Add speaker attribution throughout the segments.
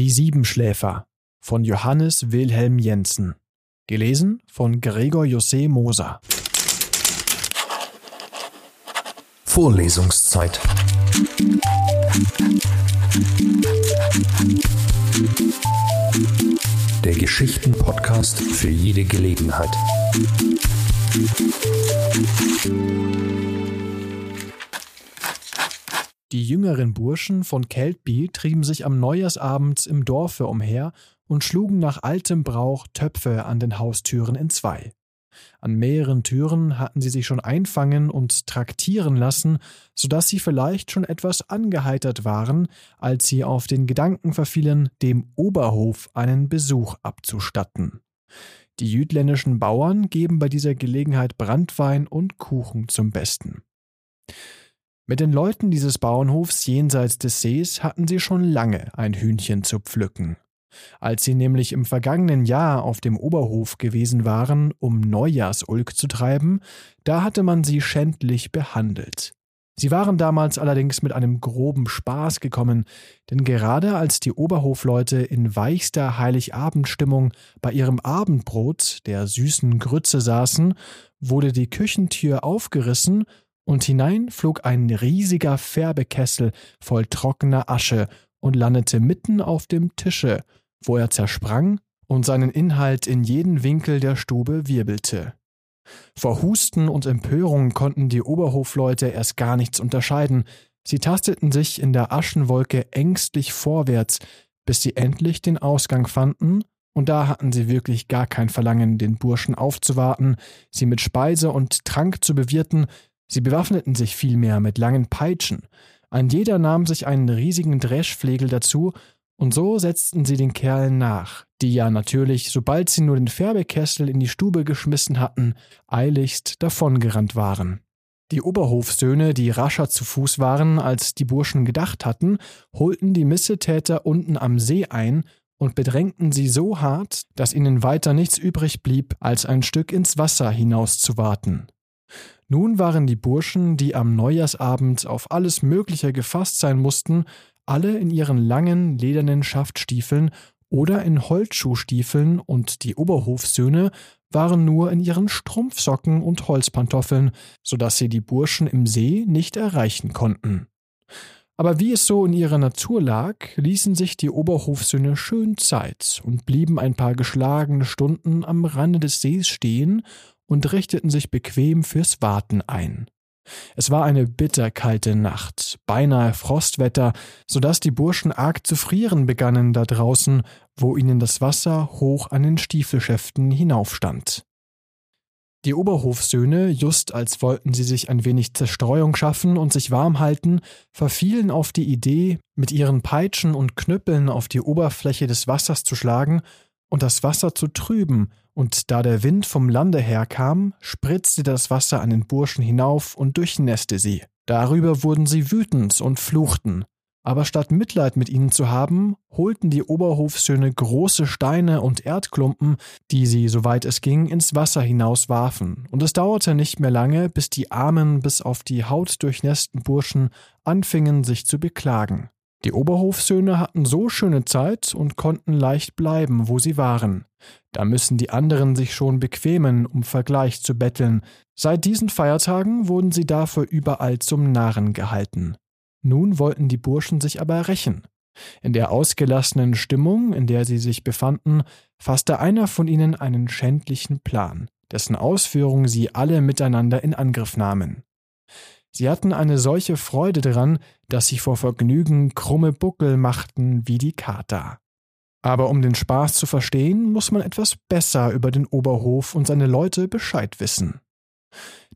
Speaker 1: Die Siebenschläfer von Johannes Wilhelm Jensen. Gelesen von Gregor José Moser.
Speaker 2: Vorlesungszeit. Der Geschichten-Podcast für jede Gelegenheit.
Speaker 1: Die jüngeren Burschen von Keltby trieben sich am Neujahrsabend im Dorfe umher und schlugen nach altem Brauch Töpfe an den Haustüren entzwei. An mehreren Türen hatten sie sich schon einfangen und traktieren lassen, so dass sie vielleicht schon etwas angeheitert waren, als sie auf den Gedanken verfielen, dem Oberhof einen Besuch abzustatten. Die jütländischen Bauern geben bei dieser Gelegenheit Brandwein und Kuchen zum Besten. Mit den Leuten dieses Bauernhofs jenseits des Sees hatten sie schon lange ein Hühnchen zu pflücken. Als sie nämlich im vergangenen Jahr auf dem Oberhof gewesen waren, um Neujahrsulk zu treiben, da hatte man sie schändlich behandelt. Sie waren damals allerdings mit einem groben Spaß gekommen, denn gerade als die Oberhofleute in weichster Heiligabendstimmung bei ihrem Abendbrot, der süßen Grütze saßen, wurde die Küchentür aufgerissen und hinein flog ein riesiger Färbekessel voll trockener Asche und landete mitten auf dem Tische, wo er zersprang und seinen Inhalt in jeden Winkel der Stube wirbelte. Vor Husten und Empörung konnten die Oberhofleute erst gar nichts unterscheiden, sie tasteten sich in der Aschenwolke ängstlich vorwärts, bis sie endlich den Ausgang fanden, und da hatten sie wirklich gar kein Verlangen, den Burschen aufzuwarten, sie mit Speise und Trank zu bewirten, Sie bewaffneten sich vielmehr mit langen Peitschen. Ein jeder nahm sich einen riesigen Dreschflegel dazu, und so setzten sie den Kerlen nach, die ja natürlich, sobald sie nur den Färbekessel in die Stube geschmissen hatten, eiligst davongerannt waren. Die Oberhofsöhne, die rascher zu Fuß waren, als die Burschen gedacht hatten, holten die Missetäter unten am See ein und bedrängten sie so hart, dass ihnen weiter nichts übrig blieb, als ein Stück ins Wasser hinauszuwarten. Nun waren die Burschen, die am Neujahrsabend auf alles Mögliche gefasst sein mussten, alle in ihren langen, ledernen Schaftstiefeln oder in Holzschuhstiefeln und die Oberhofsöhne waren nur in ihren Strumpfsocken und Holzpantoffeln, so dass sie die Burschen im See nicht erreichen konnten. Aber wie es so in ihrer Natur lag, ließen sich die Oberhofsöhne schön Zeit und blieben ein paar geschlagene Stunden am Rande des Sees stehen und richteten sich bequem fürs Warten ein. Es war eine bitterkalte Nacht, beinahe Frostwetter, so dass die Burschen arg zu frieren begannen da draußen, wo ihnen das Wasser hoch an den Stiefelschäften hinaufstand. Die Oberhofsöhne, just als wollten sie sich ein wenig Zerstreuung schaffen und sich warm halten, verfielen auf die Idee, mit ihren Peitschen und Knüppeln auf die Oberfläche des Wassers zu schlagen und das Wasser zu trüben, und da der Wind vom Lande herkam, spritzte das Wasser an den Burschen hinauf und durchnässte sie. Darüber wurden sie wütend und fluchten. Aber statt Mitleid mit ihnen zu haben, holten die Oberhofsöhne große Steine und Erdklumpen, die sie, soweit es ging, ins Wasser hinauswarfen, und es dauerte nicht mehr lange, bis die armen, bis auf die Haut durchnässten Burschen anfingen, sich zu beklagen. Die Oberhofsöhne hatten so schöne Zeit und konnten leicht bleiben, wo sie waren. Da müssen die anderen sich schon bequemen, um Vergleich zu betteln. Seit diesen Feiertagen wurden sie dafür überall zum Narren gehalten. Nun wollten die Burschen sich aber rächen. In der ausgelassenen Stimmung, in der sie sich befanden, fasste einer von ihnen einen schändlichen Plan, dessen Ausführung sie alle miteinander in Angriff nahmen. Sie hatten eine solche Freude daran, dass sie vor Vergnügen krumme Buckel machten wie die Kater. Aber um den Spaß zu verstehen, muss man etwas besser über den Oberhof und seine Leute Bescheid wissen.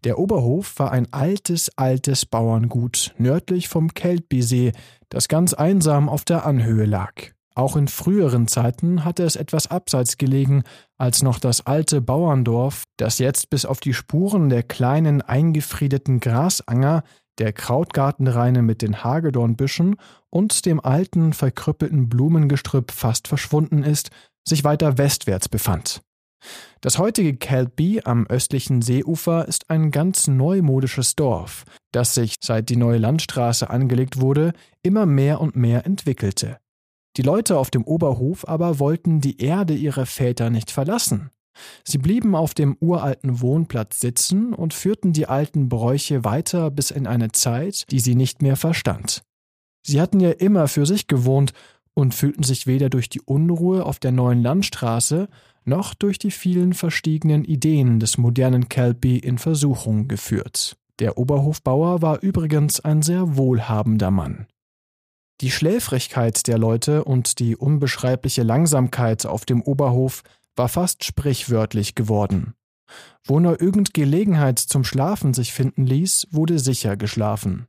Speaker 1: Der Oberhof war ein altes, altes Bauerngut nördlich vom Keltbysee, das ganz einsam auf der Anhöhe lag. Auch in früheren Zeiten hatte es etwas abseits gelegen, als noch das alte Bauerndorf, das jetzt bis auf die Spuren der kleinen eingefriedeten Grasanger, der Krautgartenreine mit den Hagedornbüschen und dem alten verkrüppelten Blumengestrüpp fast verschwunden ist, sich weiter westwärts befand. Das heutige Kelby am östlichen Seeufer ist ein ganz neumodisches Dorf, das sich, seit die neue Landstraße angelegt wurde, immer mehr und mehr entwickelte. Die Leute auf dem Oberhof aber wollten die Erde ihrer Väter nicht verlassen. Sie blieben auf dem uralten Wohnplatz sitzen und führten die alten Bräuche weiter bis in eine Zeit, die sie nicht mehr verstand. Sie hatten ja immer für sich gewohnt und fühlten sich weder durch die Unruhe auf der neuen Landstraße noch durch die vielen verstiegenen Ideen des modernen Kelpie in Versuchung geführt. Der Oberhofbauer war übrigens ein sehr wohlhabender Mann. Die Schläfrigkeit der Leute und die unbeschreibliche Langsamkeit auf dem Oberhof war fast sprichwörtlich geworden. Wo nur irgend Gelegenheit zum Schlafen sich finden ließ, wurde sicher geschlafen.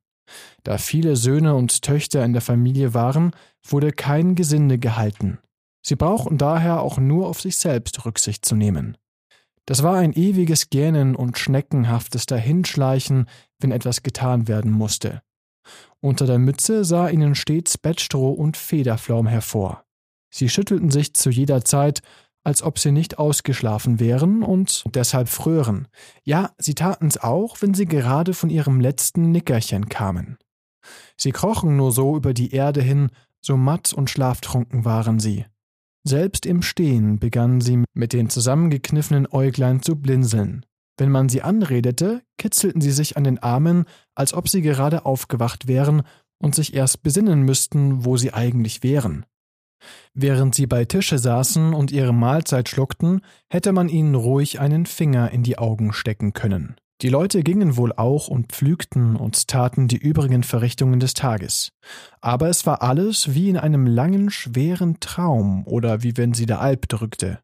Speaker 1: Da viele Söhne und Töchter in der Familie waren, wurde kein Gesinde gehalten. Sie brauchten daher auch nur auf sich selbst Rücksicht zu nehmen. Das war ein ewiges Gähnen und schneckenhaftes Dahinschleichen, wenn etwas getan werden musste. Unter der Mütze sah ihnen stets Bettstroh und Federflaum hervor. Sie schüttelten sich zu jeder Zeit als ob sie nicht ausgeschlafen wären und deshalb frören. Ja, sie taten's auch, wenn sie gerade von ihrem letzten Nickerchen kamen. Sie krochen nur so über die Erde hin, so matt und schlaftrunken waren sie. Selbst im Stehen begannen sie mit den zusammengekniffenen Äuglein zu blinzeln. Wenn man sie anredete, kitzelten sie sich an den Armen, als ob sie gerade aufgewacht wären und sich erst besinnen müssten, wo sie eigentlich wären. Während sie bei Tische saßen und ihre Mahlzeit schluckten, hätte man ihnen ruhig einen Finger in die Augen stecken können. Die Leute gingen wohl auch und pflügten und taten die übrigen Verrichtungen des Tages. Aber es war alles wie in einem langen, schweren Traum oder wie wenn sie der Alp drückte.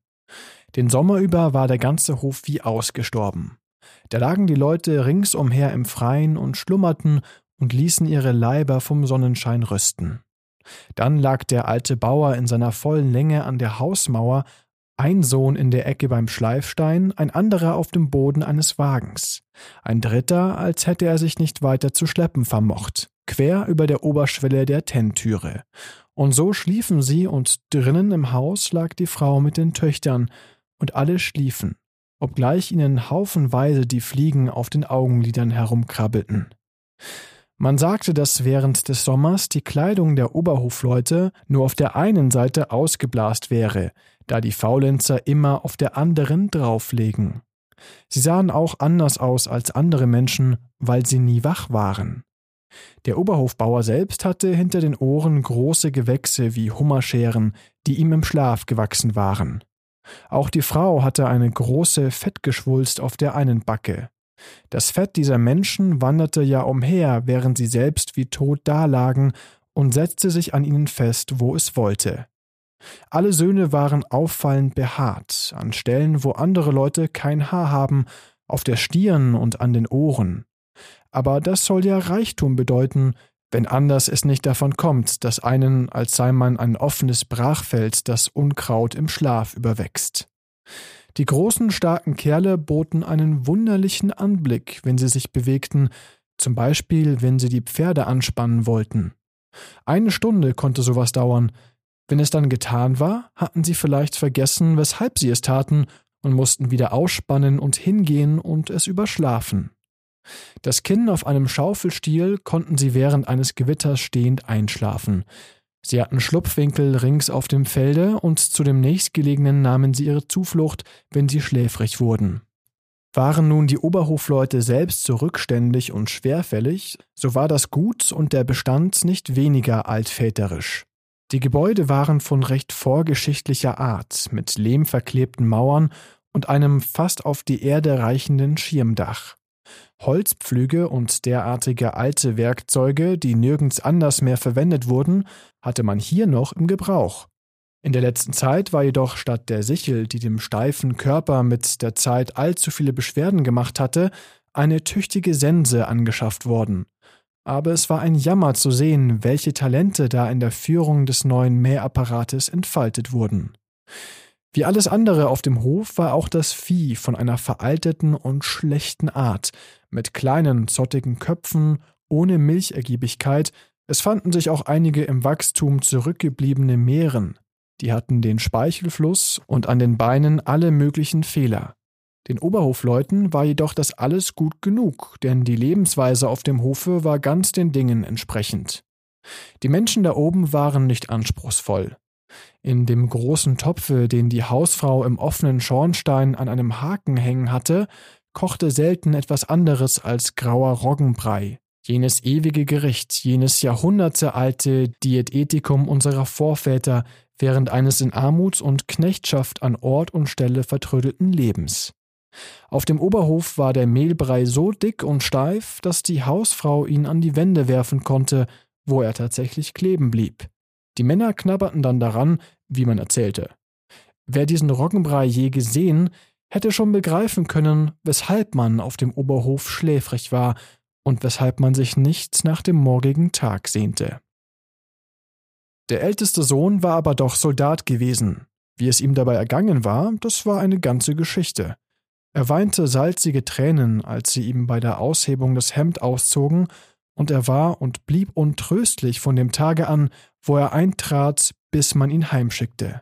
Speaker 1: Den Sommer über war der ganze Hof wie ausgestorben. Da lagen die Leute ringsumher im Freien und schlummerten und ließen ihre Leiber vom Sonnenschein rüsten. Dann lag der alte Bauer in seiner vollen Länge an der Hausmauer, ein Sohn in der Ecke beim Schleifstein, ein anderer auf dem Boden eines Wagens, ein dritter, als hätte er sich nicht weiter zu schleppen vermocht, quer über der Oberschwelle der Tenntüre. Und so schliefen sie, und drinnen im Haus lag die Frau mit den Töchtern, und alle schliefen, obgleich ihnen haufenweise die Fliegen auf den Augenlidern herumkrabbelten. Man sagte, dass während des Sommers die Kleidung der Oberhofleute nur auf der einen Seite ausgeblast wäre, da die Faulenzer immer auf der anderen drauflegen. Sie sahen auch anders aus als andere Menschen, weil sie nie wach waren. Der Oberhofbauer selbst hatte hinter den Ohren große Gewächse wie Hummerscheren, die ihm im Schlaf gewachsen waren. Auch die Frau hatte eine große Fettgeschwulst auf der einen Backe. Das Fett dieser Menschen wanderte ja umher, während sie selbst wie tot dalagen, und setzte sich an ihnen fest, wo es wollte. Alle Söhne waren auffallend behaart, an Stellen, wo andere Leute kein Haar haben, auf der Stirn und an den Ohren. Aber das soll ja Reichtum bedeuten, wenn anders es nicht davon kommt, dass einen, als sei man ein offenes Brachfeld, das Unkraut im Schlaf überwächst. Die großen, starken Kerle boten einen wunderlichen Anblick, wenn sie sich bewegten, zum Beispiel wenn sie die Pferde anspannen wollten. Eine Stunde konnte sowas dauern. Wenn es dann getan war, hatten sie vielleicht vergessen, weshalb sie es taten, und mussten wieder ausspannen und hingehen und es überschlafen. Das Kinn auf einem Schaufelstiel konnten sie während eines Gewitters stehend einschlafen. Sie hatten Schlupfwinkel rings auf dem Felde und zu dem nächstgelegenen nahmen sie ihre Zuflucht, wenn sie schläfrig wurden. Waren nun die Oberhofleute selbst so rückständig und schwerfällig, so war das Gut und der Bestand nicht weniger altväterisch. Die Gebäude waren von recht vorgeschichtlicher Art, mit lehmverklebten Mauern und einem fast auf die Erde reichenden Schirmdach. Holzpflüge und derartige alte Werkzeuge, die nirgends anders mehr verwendet wurden, hatte man hier noch im Gebrauch. In der letzten Zeit war jedoch statt der Sichel, die dem steifen Körper mit der Zeit allzu viele Beschwerden gemacht hatte, eine tüchtige Sense angeschafft worden. Aber es war ein Jammer zu sehen, welche Talente da in der Führung des neuen Mähapparates entfaltet wurden. Wie alles andere auf dem Hof war auch das Vieh von einer veralteten und schlechten Art, mit kleinen, zottigen Köpfen, ohne Milchergiebigkeit, es fanden sich auch einige im Wachstum zurückgebliebene Meeren, die hatten den Speichelfluss und an den Beinen alle möglichen Fehler. Den Oberhofleuten war jedoch das alles gut genug, denn die Lebensweise auf dem Hofe war ganz den Dingen entsprechend. Die Menschen da oben waren nicht anspruchsvoll. In dem großen Topfe, den die Hausfrau im offenen Schornstein an einem Haken hängen hatte, kochte selten etwas anderes als grauer Roggenbrei, jenes ewige Gericht, jenes jahrhundertealte Diätetikum unserer Vorväter während eines in Armut und Knechtschaft an Ort und Stelle vertrödelten Lebens. Auf dem Oberhof war der Mehlbrei so dick und steif, dass die Hausfrau ihn an die Wände werfen konnte, wo er tatsächlich kleben blieb. Die Männer knabberten dann daran, wie man erzählte. Wer diesen Roggenbrei je gesehen, hätte schon begreifen können, weshalb man auf dem Oberhof schläfrig war und weshalb man sich nicht nach dem morgigen Tag sehnte. Der älteste Sohn war aber doch Soldat gewesen. Wie es ihm dabei ergangen war, das war eine ganze Geschichte. Er weinte salzige Tränen, als sie ihm bei der Aushebung das Hemd auszogen, und er war und blieb untröstlich von dem Tage an, wo er eintrat, bis man ihn heimschickte.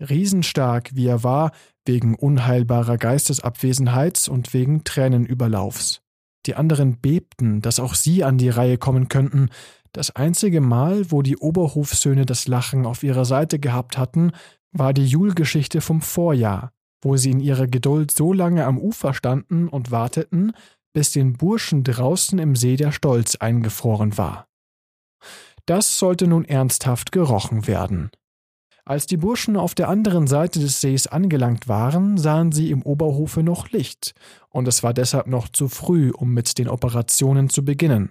Speaker 1: Riesenstark wie er war, wegen unheilbarer Geistesabwesenheit und wegen Tränenüberlaufs. Die anderen bebten, dass auch sie an die Reihe kommen könnten. Das einzige Mal, wo die Oberhofsöhne das Lachen auf ihrer Seite gehabt hatten, war die Julgeschichte vom Vorjahr, wo sie in ihrer Geduld so lange am Ufer standen und warteten, bis den Burschen draußen im See der Stolz eingefroren war. Das sollte nun ernsthaft gerochen werden. Als die Burschen auf der anderen Seite des Sees angelangt waren, sahen sie im Oberhofe noch Licht, und es war deshalb noch zu früh, um mit den Operationen zu beginnen.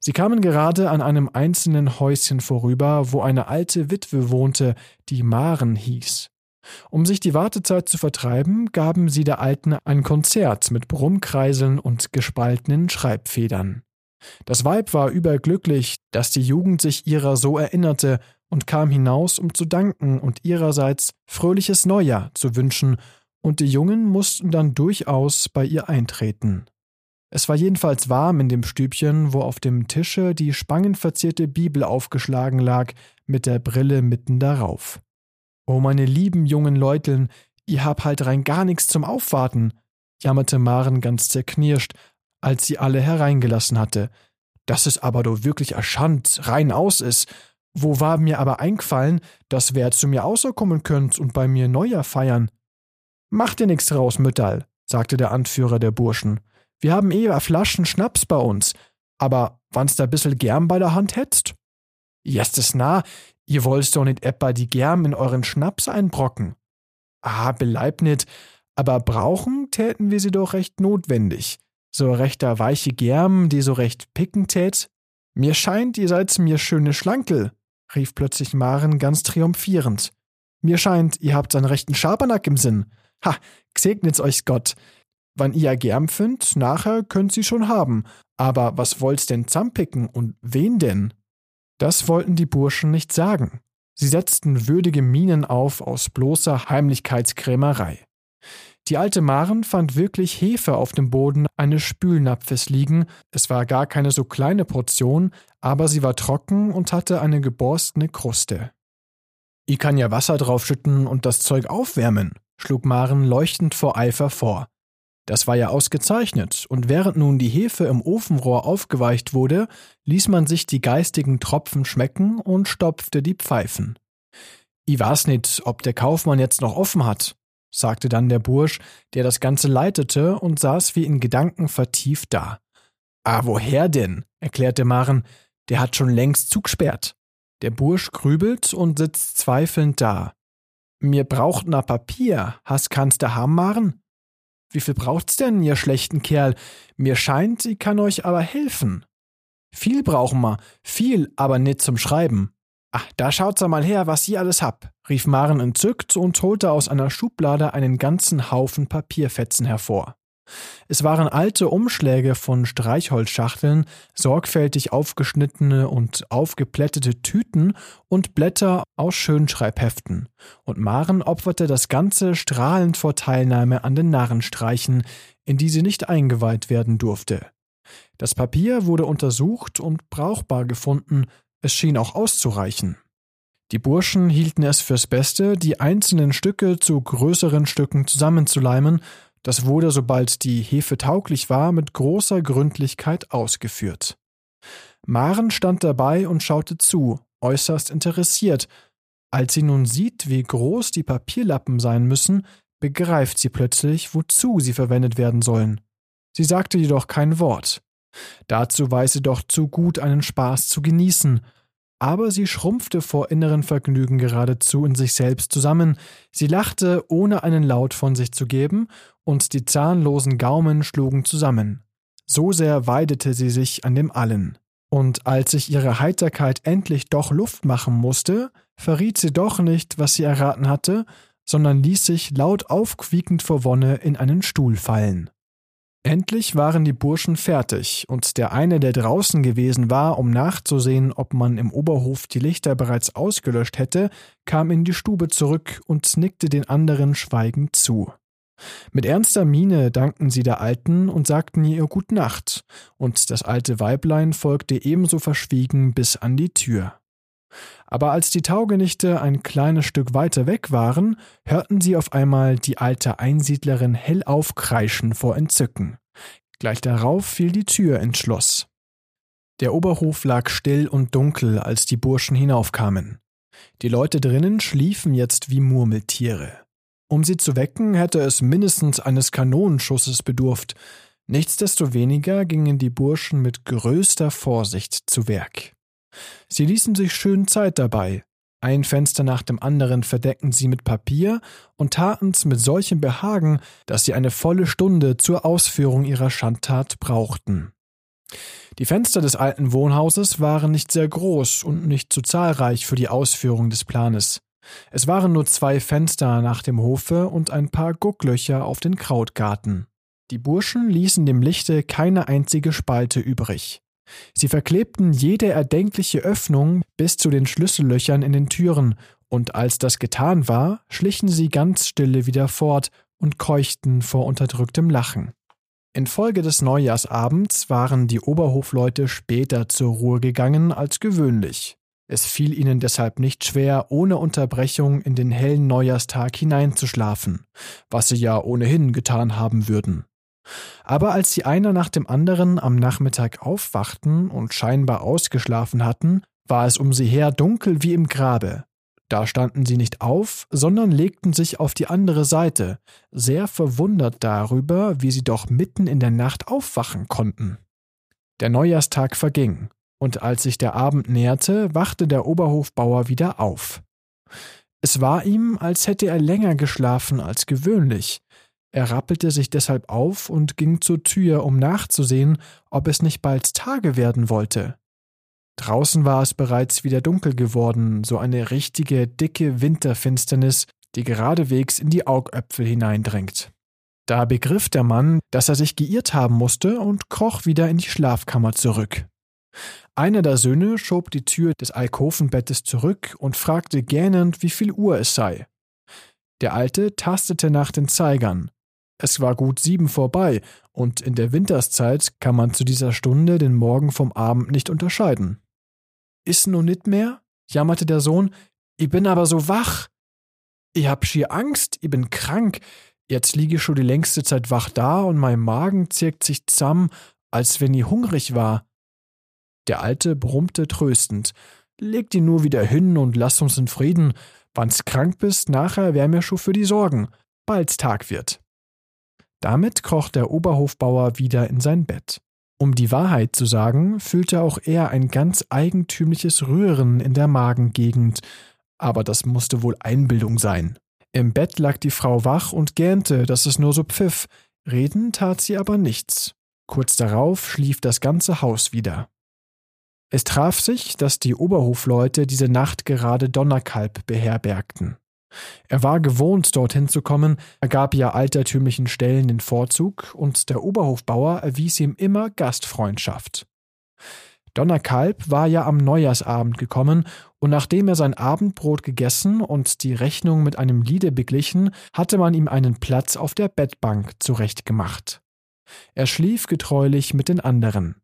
Speaker 1: Sie kamen gerade an einem einzelnen Häuschen vorüber, wo eine alte Witwe wohnte, die Maren hieß. Um sich die Wartezeit zu vertreiben, gaben sie der Alten ein Konzert mit Brummkreiseln und gespaltenen Schreibfedern. Das Weib war überglücklich, dass die Jugend sich ihrer so erinnerte und kam hinaus, um zu danken und ihrerseits fröhliches Neujahr zu wünschen, und die Jungen mussten dann durchaus bei ihr eintreten. Es war jedenfalls warm in dem Stübchen, wo auf dem Tische die spangenverzierte Bibel aufgeschlagen lag, mit der Brille mitten darauf. Oh, meine lieben jungen Leuteln, ihr habt halt rein gar nichts zum Aufwarten, jammerte Maren ganz zerknirscht, als sie alle hereingelassen hatte. Das ist aber doch wirklich erschand, rein aus ist, wo war mir aber eingefallen, dass wer zu mir außerkommen könnt und bei mir Neujahr feiern? Mach dir nix draus, Mütterl, sagte der Anführer der Burschen. Wir haben eh Flaschen Schnaps bei uns, aber wann's da bissel Germ bei der Hand hättst? Jestes nah, ihr wollt's doch nicht etwa die Germ in euren Schnaps einbrocken. Ah, beleib nit, aber brauchen täten wir sie doch recht notwendig. So rechter weiche Germ, die so recht picken tät. Mir scheint, ihr seid mir schöne Schlankel, rief plötzlich Maren ganz triumphierend. Mir scheint, ihr habt einen rechten Schabernack im Sinn. Ha, gsegnet's euch Gott. Wann ihr Germ findt, nachher könnt sie schon haben. Aber was wollt's denn zampicken und wen denn? Das wollten die Burschen nicht sagen. Sie setzten würdige Mienen auf aus bloßer Heimlichkeitskrämerei. Die alte Maren fand wirklich Hefe auf dem Boden eines Spülnapfes liegen. Es war gar keine so kleine Portion, aber sie war trocken und hatte eine geborstene Kruste. Ich kann ja Wasser draufschütten und das Zeug aufwärmen, schlug Maren leuchtend vor Eifer vor. Das war ja ausgezeichnet, und während nun die Hefe im Ofenrohr aufgeweicht wurde, ließ man sich die geistigen Tropfen schmecken und stopfte die Pfeifen. Ich weiß nicht, ob der Kaufmann jetzt noch offen hat, sagte dann der Bursch, der das Ganze leitete und saß wie in Gedanken vertieft da. Ah, woher denn? erklärte Maren, der hat schon längst zugesperrt. Der Bursch grübelt und sitzt zweifelnd da. Mir braucht na Papier, hast kannst da haben, Maren? Wie viel braucht's denn, ihr schlechten Kerl? Mir scheint, ich kann euch aber helfen. Viel brauchen wir, viel, aber nit zum Schreiben. Ach, da schaut's mal her, was ihr alles hab, rief Maren entzückt und holte aus einer Schublade einen ganzen Haufen Papierfetzen hervor. Es waren alte Umschläge von Streichholzschachteln, sorgfältig aufgeschnittene und aufgeplättete Tüten und Blätter aus Schönschreibheften, und Maren opferte das Ganze strahlend vor Teilnahme an den Narrenstreichen, in die sie nicht eingeweiht werden durfte. Das Papier wurde untersucht und brauchbar gefunden, es schien auch auszureichen. Die Burschen hielten es fürs Beste, die einzelnen Stücke zu größeren Stücken zusammenzuleimen, das wurde, sobald die Hefe tauglich war, mit großer Gründlichkeit ausgeführt. Maren stand dabei und schaute zu, äußerst interessiert. Als sie nun sieht, wie groß die Papierlappen sein müssen, begreift sie plötzlich, wozu sie verwendet werden sollen. Sie sagte jedoch kein Wort. Dazu weiß sie doch zu gut, einen Spaß zu genießen. Aber sie schrumpfte vor inneren Vergnügen geradezu in sich selbst zusammen. Sie lachte, ohne einen Laut von sich zu geben, und die zahnlosen Gaumen schlugen zusammen. So sehr weidete sie sich an dem Allen. Und als sich ihre Heiterkeit endlich doch Luft machen musste, verriet sie doch nicht, was sie erraten hatte, sondern ließ sich laut aufquiekend vor Wonne in einen Stuhl fallen. Endlich waren die Burschen fertig, und der eine, der draußen gewesen war, um nachzusehen, ob man im Oberhof die Lichter bereits ausgelöscht hätte, kam in die Stube zurück und nickte den anderen schweigend zu. Mit ernster Miene dankten sie der Alten und sagten ihr Gut Nacht, und das alte Weiblein folgte ebenso verschwiegen bis an die Tür. Aber als die Taugenichte ein kleines Stück weiter weg waren, hörten sie auf einmal die alte Einsiedlerin hell aufkreischen vor Entzücken. Gleich darauf fiel die Tür ins Schloss. Der Oberhof lag still und dunkel, als die Burschen hinaufkamen. Die Leute drinnen schliefen jetzt wie Murmeltiere. Um sie zu wecken, hätte es mindestens eines Kanonenschusses bedurft. Nichtsdestoweniger gingen die Burschen mit größter Vorsicht zu Werk. Sie ließen sich schön Zeit dabei. Ein Fenster nach dem anderen verdeckten sie mit Papier und taten's mit solchem Behagen, dass sie eine volle Stunde zur Ausführung ihrer Schandtat brauchten. Die Fenster des alten Wohnhauses waren nicht sehr groß und nicht zu zahlreich für die Ausführung des Planes. Es waren nur zwei Fenster nach dem Hofe und ein paar Gucklöcher auf den Krautgarten. Die Burschen ließen dem Lichte keine einzige Spalte übrig. Sie verklebten jede erdenkliche Öffnung bis zu den Schlüssellöchern in den Türen, und als das getan war, schlichen sie ganz stille wieder fort und keuchten vor unterdrücktem Lachen. Infolge des Neujahrsabends waren die Oberhofleute später zur Ruhe gegangen als gewöhnlich. Es fiel ihnen deshalb nicht schwer, ohne Unterbrechung in den hellen Neujahrstag hineinzuschlafen, was sie ja ohnehin getan haben würden. Aber als sie einer nach dem anderen am Nachmittag aufwachten und scheinbar ausgeschlafen hatten, war es um sie her dunkel wie im Grabe. Da standen sie nicht auf, sondern legten sich auf die andere Seite, sehr verwundert darüber, wie sie doch mitten in der Nacht aufwachen konnten. Der Neujahrstag verging, und als sich der Abend näherte, wachte der Oberhofbauer wieder auf. Es war ihm, als hätte er länger geschlafen als gewöhnlich, er rappelte sich deshalb auf und ging zur Tür, um nachzusehen, ob es nicht bald Tage werden wollte. Draußen war es bereits wieder dunkel geworden, so eine richtige, dicke Winterfinsternis, die geradewegs in die Augäpfel hineindringt. Da begriff der Mann, dass er sich geirrt haben musste und kroch wieder in die Schlafkammer zurück. Einer der Söhne schob die Tür des Alkovenbettes zurück und fragte gähnend, wie viel Uhr es sei. Der Alte tastete nach den Zeigern. Es war gut sieben vorbei, und in der Winterszeit kann man zu dieser Stunde den Morgen vom Abend nicht unterscheiden. Is nu nit mehr? jammerte der Sohn. Ich bin aber so wach. Ich hab schier Angst, ich bin krank. Jetzt liege ich schon die längste Zeit wach da und mein Magen zirkt sich zusammen, als wenn ich hungrig war. Der Alte brummte tröstend. Leg die nur wieder hin und lass uns in Frieden. Wann's krank bist, nachher wär mir schon für die Sorgen. Bald's Tag wird. Damit kroch der Oberhofbauer wieder in sein Bett. Um die Wahrheit zu sagen, fühlte auch er ein ganz eigentümliches Rühren in der Magengegend, aber das musste wohl Einbildung sein. Im Bett lag die Frau wach und gähnte, dass es nur so pfiff, reden tat sie aber nichts. Kurz darauf schlief das ganze Haus wieder. Es traf sich, dass die Oberhofleute diese Nacht gerade Donnerkalb beherbergten. Er war gewohnt, dorthin zu kommen, er gab ja altertümlichen Stellen den Vorzug, und der Oberhofbauer erwies ihm immer Gastfreundschaft. Donnerkalb war ja am Neujahrsabend gekommen, und nachdem er sein Abendbrot gegessen und die Rechnung mit einem Liede beglichen, hatte man ihm einen Platz auf der Bettbank zurechtgemacht. Er schlief getreulich mit den anderen.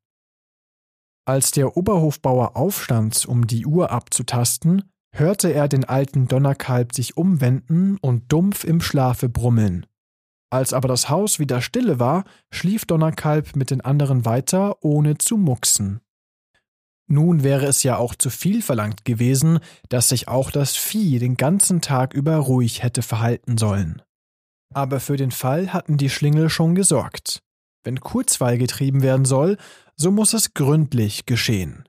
Speaker 1: Als der Oberhofbauer aufstand, um die Uhr abzutasten, hörte er den alten Donnerkalb sich umwenden und dumpf im Schlafe brummeln. Als aber das Haus wieder stille war, schlief Donnerkalb mit den anderen weiter, ohne zu mucksen. Nun wäre es ja auch zu viel verlangt gewesen, dass sich auch das Vieh den ganzen Tag über ruhig hätte verhalten sollen. Aber für den Fall hatten die Schlingel schon gesorgt. Wenn Kurzweil getrieben werden soll, so muss es gründlich geschehen.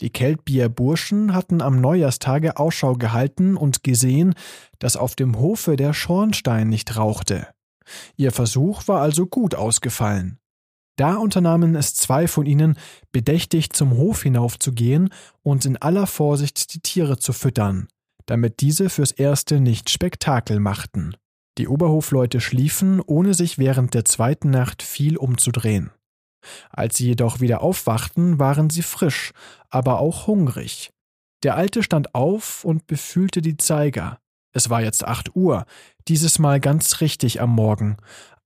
Speaker 1: Die Keltbier-Burschen hatten am Neujahrstage Ausschau gehalten und gesehen, dass auf dem Hofe der Schornstein nicht rauchte. Ihr Versuch war also gut ausgefallen. Da unternahmen es zwei von ihnen, bedächtig zum Hof hinaufzugehen und in aller Vorsicht die Tiere zu füttern, damit diese fürs Erste nicht Spektakel machten. Die Oberhofleute schliefen, ohne sich während der zweiten Nacht viel umzudrehen. Als sie jedoch wieder aufwachten, waren sie frisch, aber auch hungrig. Der Alte stand auf und befühlte die Zeiger. Es war jetzt acht Uhr, dieses Mal ganz richtig am Morgen,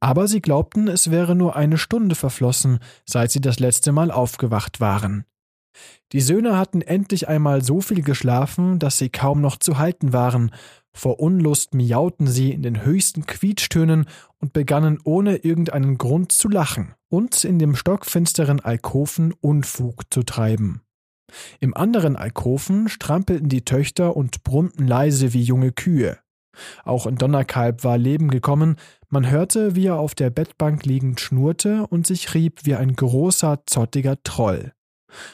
Speaker 1: aber sie glaubten, es wäre nur eine Stunde verflossen, seit sie das letzte Mal aufgewacht waren. Die Söhne hatten endlich einmal so viel geschlafen, dass sie kaum noch zu halten waren. Vor Unlust miauten sie in den höchsten Quietschtönen und begannen ohne irgendeinen Grund zu lachen und in dem stockfinsteren Alkoven Unfug zu treiben. Im anderen Alkoven strampelten die Töchter und brummten leise wie junge Kühe. Auch in Donnerkalb war Leben gekommen, man hörte, wie er auf der Bettbank liegend schnurrte und sich rieb wie ein großer, zottiger Troll.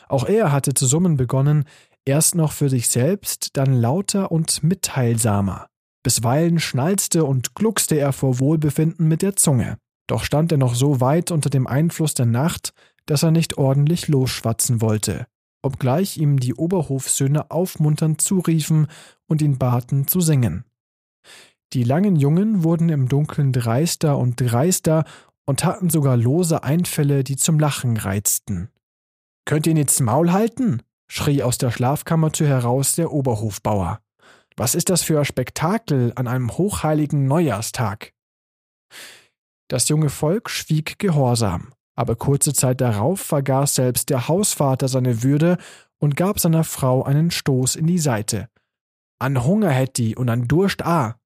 Speaker 1: Auch er hatte zu summen begonnen, erst noch für sich selbst, dann lauter und mitteilsamer. Bisweilen schnalzte und gluckste er vor Wohlbefinden mit der Zunge. Doch stand er noch so weit unter dem Einfluss der Nacht, dass er nicht ordentlich losschwatzen wollte, obgleich ihm die Oberhofsöhne aufmunternd zuriefen und ihn baten zu singen. Die langen Jungen wurden im Dunkeln dreister und dreister und hatten sogar lose Einfälle, die zum Lachen reizten. Könnt ihr nichts Maul halten? schrie aus der Schlafkammertür heraus der Oberhofbauer. Was ist das für ein Spektakel an einem hochheiligen Neujahrstag? Das junge Volk schwieg gehorsam, aber kurze Zeit darauf vergaß selbst der Hausvater seine Würde und gab seiner Frau einen Stoß in die Seite. An Hunger hätt die und an Durst a.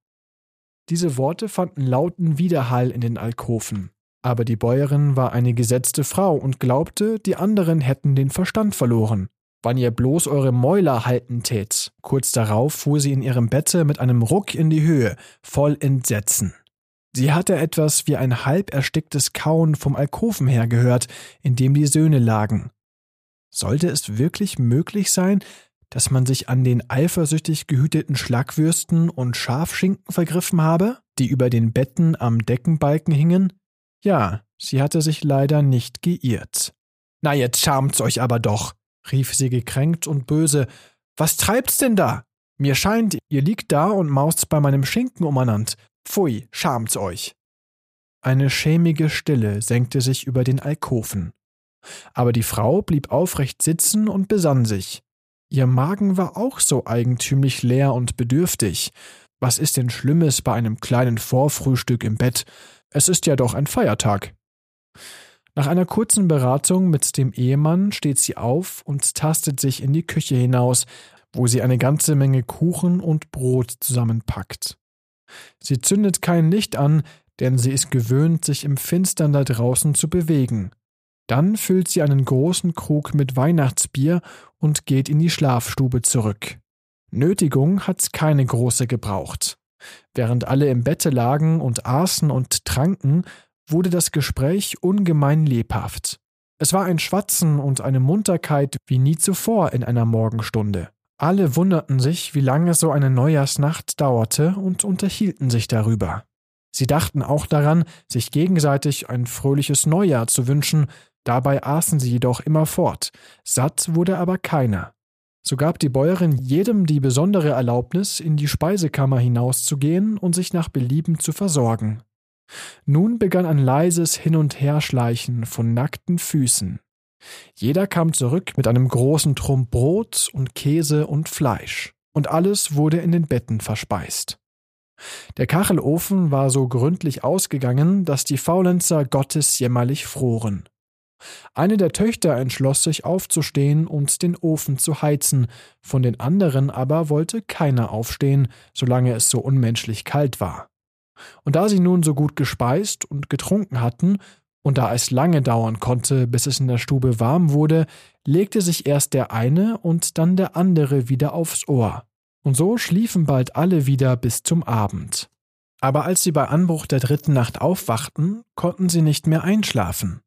Speaker 1: Diese Worte fanden lauten Widerhall in den Alkoven. Aber die Bäuerin war eine gesetzte Frau und glaubte, die anderen hätten den Verstand verloren. Wann ihr bloß eure Mäuler halten tät. Kurz darauf fuhr sie in ihrem Bette mit einem Ruck in die Höhe, voll Entsetzen. Sie hatte etwas wie ein halb ersticktes Kauen vom Alkoven her gehört, in dem die Söhne lagen. Sollte es wirklich möglich sein, dass man sich an den eifersüchtig gehüteten Schlagwürsten und Schafschinken vergriffen habe, die über den Betten am Deckenbalken hingen? Ja, sie hatte sich leider nicht geirrt. Na, jetzt schamt's euch aber doch, rief sie gekränkt und böse. Was treibt's denn da? Mir scheint, ihr liegt da und maust bei meinem Schinken umeinander. Pfui, schamt's euch. Eine schämige Stille senkte sich über den Alkoven. Aber die Frau blieb aufrecht sitzen und besann sich. Ihr Magen war auch so eigentümlich leer und bedürftig. Was ist denn Schlimmes bei einem kleinen Vorfrühstück im Bett? Es ist ja doch ein Feiertag. Nach einer kurzen Beratung mit dem Ehemann steht sie auf und tastet sich in die Küche hinaus, wo sie eine ganze Menge Kuchen und Brot zusammenpackt. Sie zündet kein Licht an, denn sie ist gewöhnt, sich im Finstern da draußen zu bewegen. Dann füllt sie einen großen Krug mit Weihnachtsbier und geht in die Schlafstube zurück. Nötigung hat's keine große gebraucht. Während alle im Bette lagen und aßen und tranken, wurde das Gespräch ungemein lebhaft. Es war ein Schwatzen und eine Munterkeit wie nie zuvor in einer Morgenstunde. Alle wunderten sich, wie lange so eine Neujahrsnacht dauerte und unterhielten sich darüber. Sie dachten auch daran, sich gegenseitig ein fröhliches Neujahr zu wünschen, Dabei aßen sie jedoch immer fort, satt wurde aber keiner. So gab die Bäuerin jedem die besondere Erlaubnis, in die Speisekammer hinauszugehen und sich nach Belieben zu versorgen. Nun begann ein leises Hin- und Herschleichen von nackten Füßen. Jeder kam zurück mit einem großen Trump Brot und Käse und Fleisch, und alles wurde in den Betten verspeist. Der Kachelofen war so gründlich ausgegangen, dass die Faulenzer Gottes jämmerlich froren. Eine der Töchter entschloss sich aufzustehen und den Ofen zu heizen, von den anderen aber wollte keiner aufstehen, solange es so unmenschlich kalt war. Und da sie nun so gut gespeist und getrunken hatten, Und da es lange dauern konnte, bis es in der Stube warm wurde, legte sich erst der eine und dann der andere wieder aufs Ohr. Und so schliefen bald alle wieder bis zum Abend. Aber als sie bei Anbruch der dritten Nacht aufwachten, konnten sie nicht mehr einschlafen.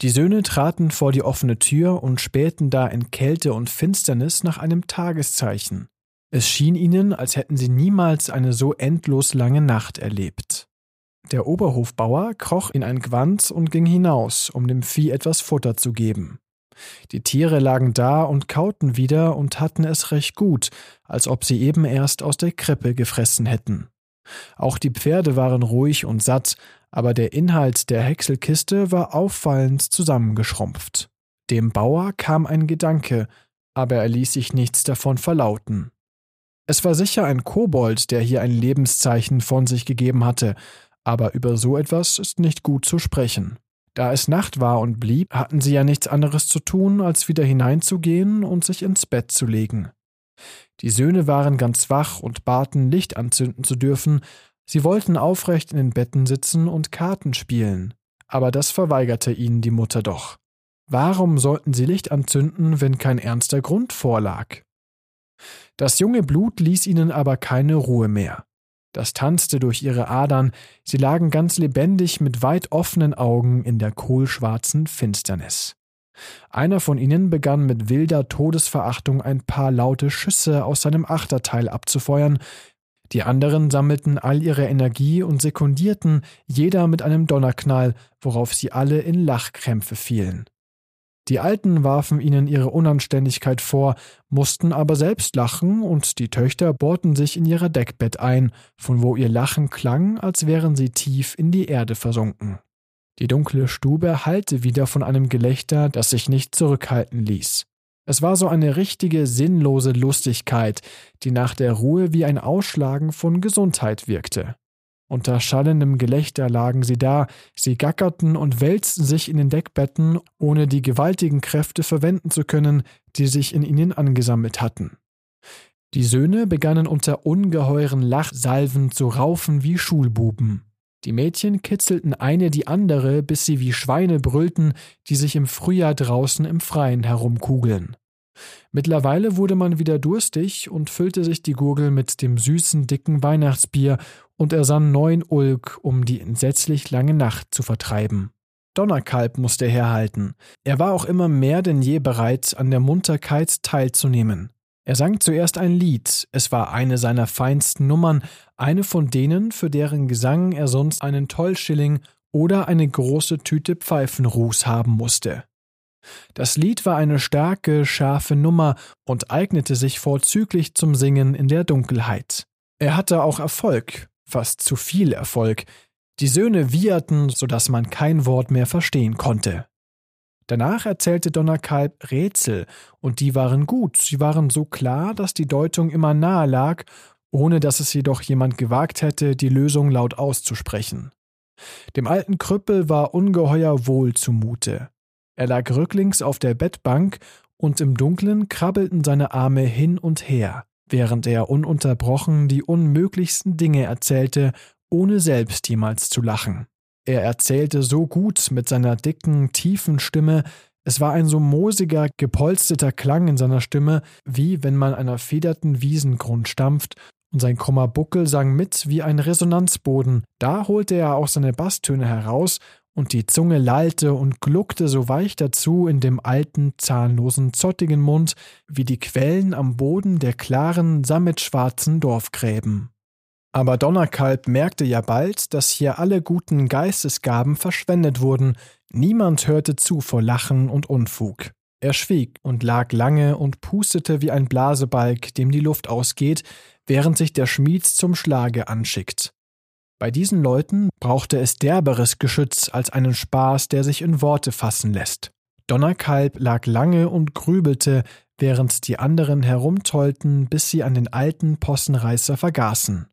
Speaker 1: Die Söhne traten vor die offene Tür und spähten da in Kälte und Finsternis nach einem Tageszeichen. Es schien ihnen, als hätten sie niemals eine so endlos lange Nacht erlebt. Der Oberhofbauer kroch in ein Gewand und ging hinaus, um dem Vieh etwas Futter zu geben. Die Tiere lagen da und kauten wieder und hatten es recht gut, als ob sie eben erst aus der Krippe gefressen hätten. Auch die Pferde waren ruhig und satt, aber der Inhalt der Häckselkiste war auffallend zusammengeschrumpft. Dem Bauer kam ein Gedanke, aber er ließ sich nichts davon verlauten. Es war sicher ein Kobold, der hier ein Lebenszeichen von sich gegeben hatte, aber über so etwas ist nicht gut zu sprechen. Da es Nacht war und blieb, hatten sie ja nichts anderes zu tun, als wieder hineinzugehen und sich ins Bett zu legen. Die Söhne waren ganz wach und baten, Licht anzünden zu dürfen, sie wollten aufrecht in den Betten sitzen und Karten spielen, aber das verweigerte ihnen die Mutter doch. Warum sollten sie Licht anzünden, wenn kein ernster Grund vorlag? Das junge Blut ließ ihnen aber keine Ruhe mehr. Das tanzte durch ihre Adern, sie lagen ganz lebendig mit weit offenen Augen in der kohlschwarzen Finsternis. Einer von ihnen begann mit wilder Todesverachtung ein paar laute Schüsse aus seinem Achterteil abzufeuern, die anderen sammelten all ihre Energie und sekundierten, jeder mit einem Donnerknall, worauf sie alle in Lachkrämpfe fielen. Die Alten warfen ihnen ihre Unanständigkeit vor, mussten aber selbst lachen, und die Töchter bohrten sich in ihrer Deckbett ein, von wo ihr Lachen klang, als wären sie tief in die Erde versunken. Die dunkle Stube hallte wieder von einem Gelächter, das sich nicht zurückhalten ließ. Es war so eine richtige sinnlose Lustigkeit, die nach der Ruhe wie ein Ausschlagen von Gesundheit wirkte. Unter schallendem Gelächter lagen sie da, sie gackerten und wälzten sich in den Deckbetten, ohne die gewaltigen Kräfte verwenden zu können, die sich in ihnen angesammelt hatten. Die Söhne begannen unter ungeheuren Lachsalven zu raufen wie Schulbuben. Die Mädchen kitzelten eine die andere, bis sie wie Schweine brüllten, die sich im Frühjahr draußen im Freien herumkugeln. Mittlerweile wurde man wieder durstig und füllte sich die Gurgel mit dem süßen, dicken Weihnachtsbier und ersann neuen Ulk, um die entsetzlich lange Nacht zu vertreiben. Donnerkalb musste herhalten. Er war auch immer mehr denn je bereit, an der Munterkeit teilzunehmen. Er sang zuerst ein Lied, es war eine seiner feinsten Nummern, eine von denen, für deren Gesang er sonst einen Tollschilling oder eine große Tüte Pfeifenruß haben musste. Das Lied war eine starke, scharfe Nummer und eignete sich vorzüglich zum Singen in der Dunkelheit. Er hatte auch Erfolg, fast zu viel Erfolg. Die Söhne wieherten, so dass man kein Wort mehr verstehen konnte. Danach erzählte Donnerkalb Rätsel, und die waren gut, sie waren so klar, dass die Deutung immer nahe lag, ohne dass es jedoch jemand gewagt hätte, die Lösung laut auszusprechen. Dem alten Krüppel war ungeheuer wohl zumute. Er lag rücklings auf der Bettbank, und im Dunkeln krabbelten seine Arme hin und her, während er ununterbrochen die unmöglichsten Dinge erzählte, ohne selbst jemals zu lachen. Er erzählte so gut mit seiner dicken, tiefen Stimme, es war ein so moosiger, gepolsterter Klang in seiner Stimme, wie wenn man einer federten Wiesengrund stampft, und sein krummer Buckel sang mit wie ein Resonanzboden. Da holte er auch seine Basstöne heraus, und die Zunge lallte und gluckte so weich dazu in dem alten, zahnlosen, zottigen Mund, wie die Quellen am Boden der klaren, sammetschwarzen Dorfgräben. Aber Donnerkalb merkte ja bald, dass hier alle guten Geistesgaben verschwendet wurden, niemand hörte zu vor Lachen und Unfug. Er schwieg und lag lange und pustete wie ein Blasebalg, dem die Luft ausgeht, während sich der Schmied zum Schlage anschickt. Bei diesen Leuten brauchte es derberes Geschütz als einen Spaß, der sich in Worte fassen lässt. Donnerkalb lag lange und grübelte, während die anderen herumtollten, bis sie an den alten Possenreißer vergaßen.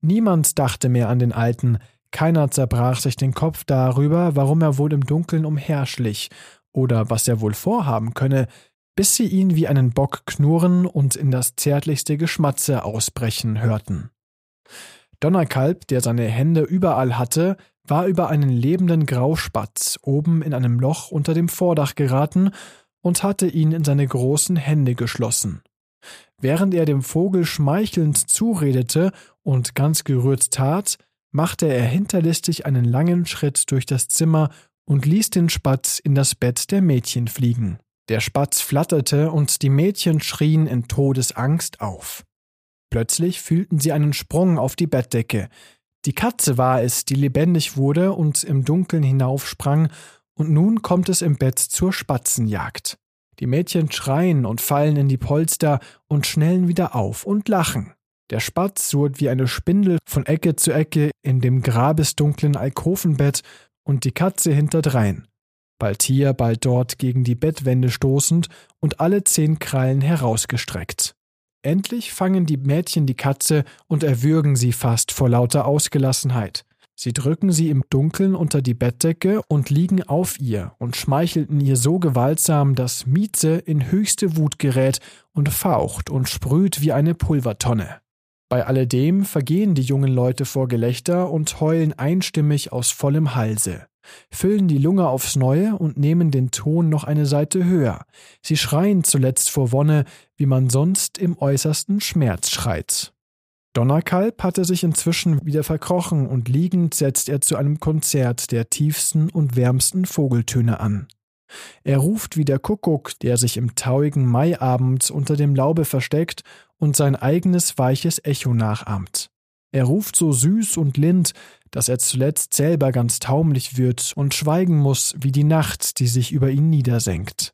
Speaker 1: Niemand dachte mehr an den Alten, keiner zerbrach sich den Kopf darüber, warum er wohl im Dunkeln umherschlich oder was er wohl vorhaben könne, bis sie ihn wie einen Bock knurren und in das zärtlichste Geschmatze ausbrechen hörten. Donnerkalb, der seine Hände überall hatte, war über einen lebenden Grauspatz oben in einem Loch unter dem Vordach geraten und hatte ihn in seine großen Hände geschlossen. Während er dem Vogel schmeichelnd zuredete und ganz gerührt tat, machte er hinterlistig einen langen Schritt durch das Zimmer und ließ den Spatz in das Bett der Mädchen fliegen. Der Spatz flatterte und die Mädchen schrien in Todesangst auf. Plötzlich fühlten sie einen Sprung auf die Bettdecke. Die Katze war es, die lebendig wurde und im Dunkeln hinaufsprang, und nun kommt es im Bett zur Spatzenjagd. Die Mädchen schreien und fallen in die Polster und schnellen wieder auf und lachen. Der Spatz surrt wie eine Spindel von Ecke zu Ecke in dem grabesdunklen Alkovenbett und die Katze hinterdrein. Bald hier, bald dort gegen die Bettwände stoßend und alle zehn Krallen herausgestreckt. Endlich fangen die Mädchen die Katze und erwürgen sie fast vor lauter Ausgelassenheit. Sie drücken sie im Dunkeln unter die Bettdecke und liegen auf ihr und schmeichelten ihr so gewaltsam, dass Mieze in höchste Wut gerät und faucht und sprüht wie eine Pulvertonne. Bei alledem vergehen die jungen Leute vor Gelächter und heulen einstimmig aus vollem Halse, füllen die Lunge aufs Neue und nehmen den Ton noch eine Seite höher. Sie schreien zuletzt vor Wonne, wie man sonst im äußersten Schmerz schreit. Donnerkalb hatte sich inzwischen wieder verkrochen und liegend setzt er zu einem Konzert der tiefsten und wärmsten Vogeltöne an. Er ruft wie der Kuckuck, der sich im tauigen Maiabend unter dem Laube versteckt und sein eigenes weiches Echo nachahmt. Er ruft so süß und lind, dass er zuletzt selber ganz taumlich wird und schweigen muss wie die Nacht, die sich über ihn niedersenkt.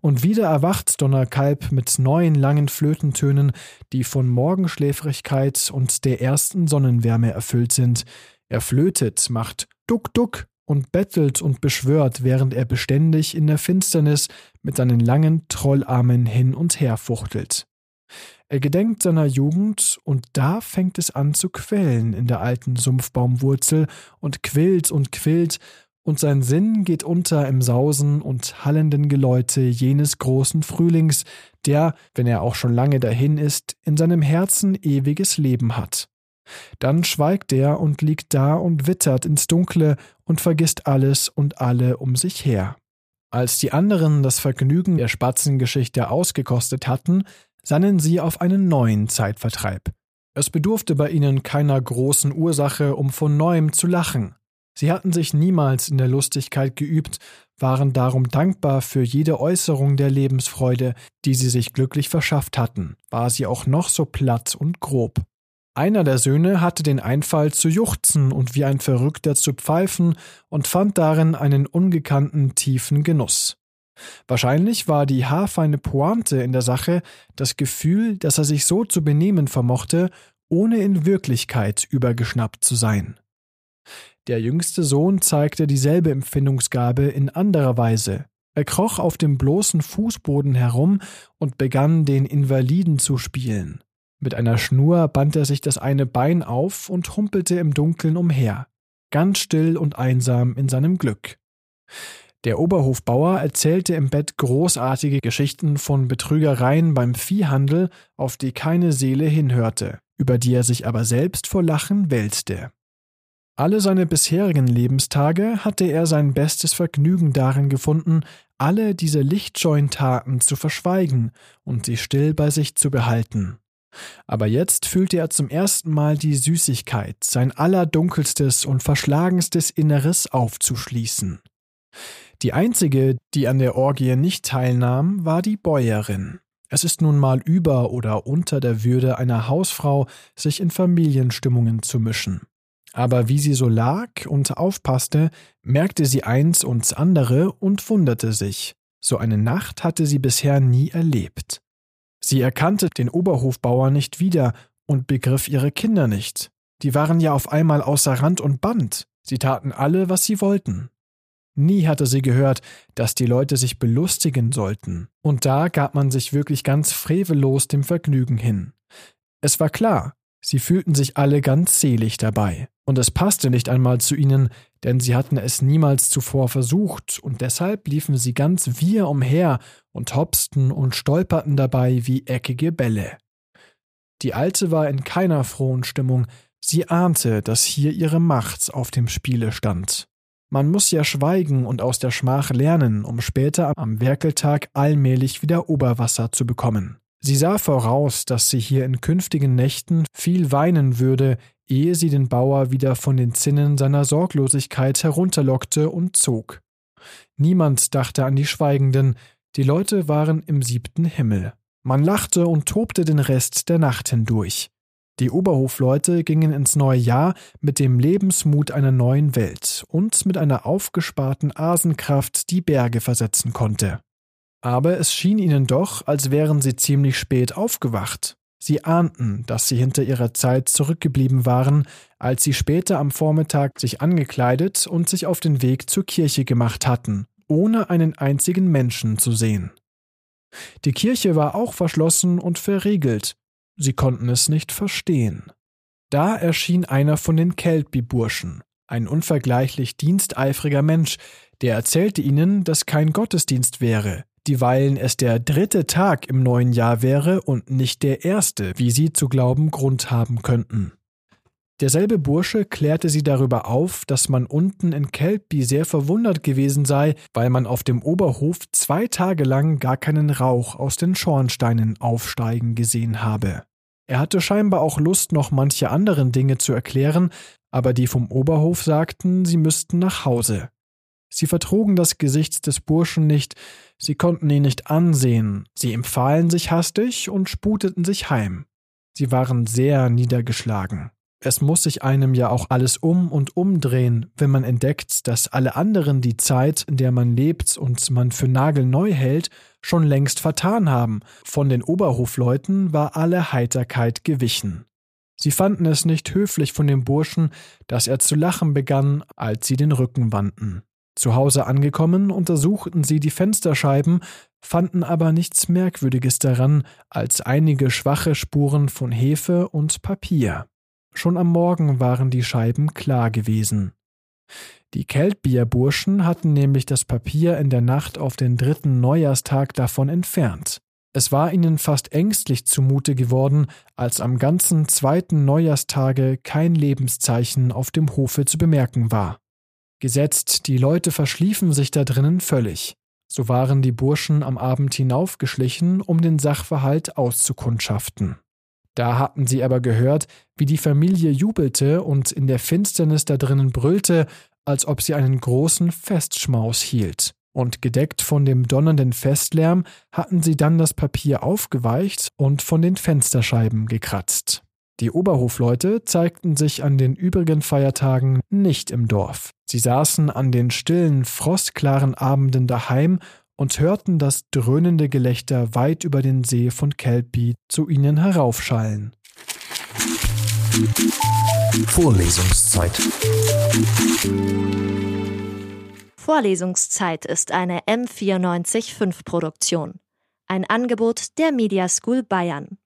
Speaker 1: Und wieder erwacht Donnerkalb mit neuen langen Flötentönen, die von Morgenschläfrigkeit und der ersten Sonnenwärme erfüllt sind. Er flötet, macht Duck Duck und bettelt und beschwört, während er beständig in der Finsternis mit seinen langen Trollarmen hin und her fuchtelt. Er gedenkt seiner Jugend, und da fängt es an zu quellen in der alten Sumpfbaumwurzel und quillt und quillt, und sein Sinn geht unter im Sausen und hallenden Geläute jenes großen Frühlings, der, wenn er auch schon lange dahin ist, in seinem Herzen ewiges Leben hat. Dann schweigt er und liegt da und wittert ins Dunkle und vergisst alles und alle um sich her. Als die anderen das Vergnügen der Spatzengeschichte ausgekostet hatten, sannen sie auf einen neuen Zeitvertreib. Es bedurfte bei ihnen keiner großen Ursache, um von neuem zu lachen. Sie hatten sich niemals in der Lustigkeit geübt, waren darum dankbar für jede Äußerung der Lebensfreude, die sie sich glücklich verschafft hatten, war sie auch noch so platt und grob. Einer der Söhne hatte den Einfall zu juchzen und wie ein Verrückter zu pfeifen und fand darin einen ungekannten tiefen Genuss. Wahrscheinlich war die haarfeine Pointe in der Sache das Gefühl, dass er sich so zu benehmen vermochte, ohne in Wirklichkeit übergeschnappt zu sein. Der jüngste Sohn zeigte dieselbe Empfindungsgabe in anderer Weise. Er kroch auf dem bloßen Fußboden herum und begann den Invaliden zu spielen. Mit einer Schnur band er sich das eine Bein auf und humpelte im Dunkeln umher, ganz still und einsam in seinem Glück. Der Oberhofbauer erzählte im Bett großartige Geschichten von Betrügereien beim Viehhandel, auf die keine Seele hinhörte, über die er sich aber selbst vor Lachen wälzte. Alle seine bisherigen Lebenstage hatte er sein bestes Vergnügen darin gefunden, alle diese lichtscheuen Taten zu verschweigen und sie still bei sich zu behalten. Aber jetzt fühlte er zum ersten Mal die Süßigkeit, sein allerdunkelste und verschlagenstes Inneres aufzuschließen. Die einzige, die an der Orgie nicht teilnahm, war die Bäuerin. Es ist nun mal über oder unter der Würde einer Hausfrau, sich in Familienstimmungen zu mischen. Aber wie sie so lag und aufpasste, merkte sie eins und andere und wunderte sich. So eine Nacht hatte sie bisher nie erlebt. Sie erkannte den Oberhofbauer nicht wieder und begriff ihre Kinder nicht. Die waren ja auf einmal außer Rand und Band. Sie taten alle, was sie wollten. Nie hatte sie gehört, dass die Leute sich belustigen sollten. Und da gab man sich wirklich ganz frevellos dem Vergnügen hin. Es war klar, sie fühlten sich alle ganz selig dabei. Und es passte nicht einmal zu ihnen, denn sie hatten es niemals zuvor versucht, und deshalb liefen sie ganz wir umher und hopsten und stolperten dabei wie eckige Bälle. Die Alte war in keiner frohen Stimmung, Sie ahnte, dass hier ihre Macht auf dem Spiele stand. Man muss ja schweigen und aus der Schmach lernen, um später am Werkeltag allmählich wieder Oberwasser zu bekommen. Sie sah voraus, dass sie hier in künftigen Nächten viel weinen würde, ehe sie den Bauer wieder von den Zinnen seiner Sorglosigkeit herunterlockte und zog. Niemand dachte an die Schweigenden, die Leute waren im siebten Himmel. Man lachte und tobte den Rest der Nacht hindurch. Die Oberhofleute gingen ins neue Jahr mit dem Lebensmut einer neuen Welt und mit einer aufgesparten Asenkraft, die Berge versetzen konnte. Aber es schien ihnen doch, als wären sie ziemlich spät aufgewacht. Sie ahnten, dass sie hinter ihrer Zeit zurückgeblieben waren, als sie später am Vormittag sich angekleidet und sich auf den Weg zur Kirche gemacht hatten, ohne einen einzigen Menschen zu sehen. Die Kirche war auch verschlossen und verriegelt, Sie konnten es nicht verstehen. Da erschien einer von den Kelpie-Burschen, ein unvergleichlich diensteifriger Mensch, der erzählte ihnen, dass kein Gottesdienst wäre, dieweilen es der dritte Tag im neuen Jahr wäre und nicht der erste, wie sie zu glauben Grund haben könnten. Derselbe Bursche klärte sie darüber auf, dass man unten in Kelpie sehr verwundert gewesen sei, weil man auf dem Oberhof zwei Tage lang gar keinen Rauch aus den Schornsteinen aufsteigen gesehen habe. Er hatte scheinbar auch Lust, noch manche anderen Dinge zu erklären, aber die vom Oberhof sagten, sie müssten nach Hause. Sie vertrugen das Gesicht des Burschen nicht, sie konnten ihn nicht ansehen, sie empfahlen sich hastig und sputeten sich heim. Sie waren sehr niedergeschlagen. Es muss sich einem ja auch alles um und umdrehen, wenn man entdeckt, dass alle anderen die Zeit, in der man lebt und man für nagelneu hält, schon längst vertan haben. Von den Oberhofleuten war alle Heiterkeit gewichen. Sie fanden es nicht höflich von dem Burschen, dass er zu lachen begann, als sie den Rücken wandten. Zu Hause angekommen, untersuchten sie die Fensterscheiben, fanden aber nichts Merkwürdiges daran als einige schwache Spuren von Hefe und Papier. Schon am Morgen waren die Scheiben klar gewesen. Die Keltbierburschen hatten nämlich das Papier in der Nacht auf den dritten Neujahrstag davon entfernt. Es war ihnen fast ängstlich zumute geworden, als am ganzen zweiten Neujahrstage kein Lebenszeichen auf dem Hofe zu bemerken war. Gesetzt, die Leute verschliefen sich da drinnen völlig. So waren die Burschen am Abend hinaufgeschlichen, um den Sachverhalt auszukundschaften. Da hatten sie aber gehört, wie die Familie jubelte und in der Finsternis da drinnen brüllte, als ob sie einen großen Festschmaus hielt. Und gedeckt von dem donnernden Festlärm hatten sie dann das Papier aufgeweicht und von den Fensterscheiben gekratzt. Die Oberhofleute zeigten sich an den übrigen Feiertagen nicht im Dorf. Sie saßen an den stillen, frostklaren Abenden daheim und hörten das dröhnende Gelächter weit über den See von Kelpie zu ihnen heraufschallen.
Speaker 2: Vorlesungszeit.
Speaker 3: Vorlesungszeit ist eine M945 Produktion. Ein Angebot der Media School Bayern.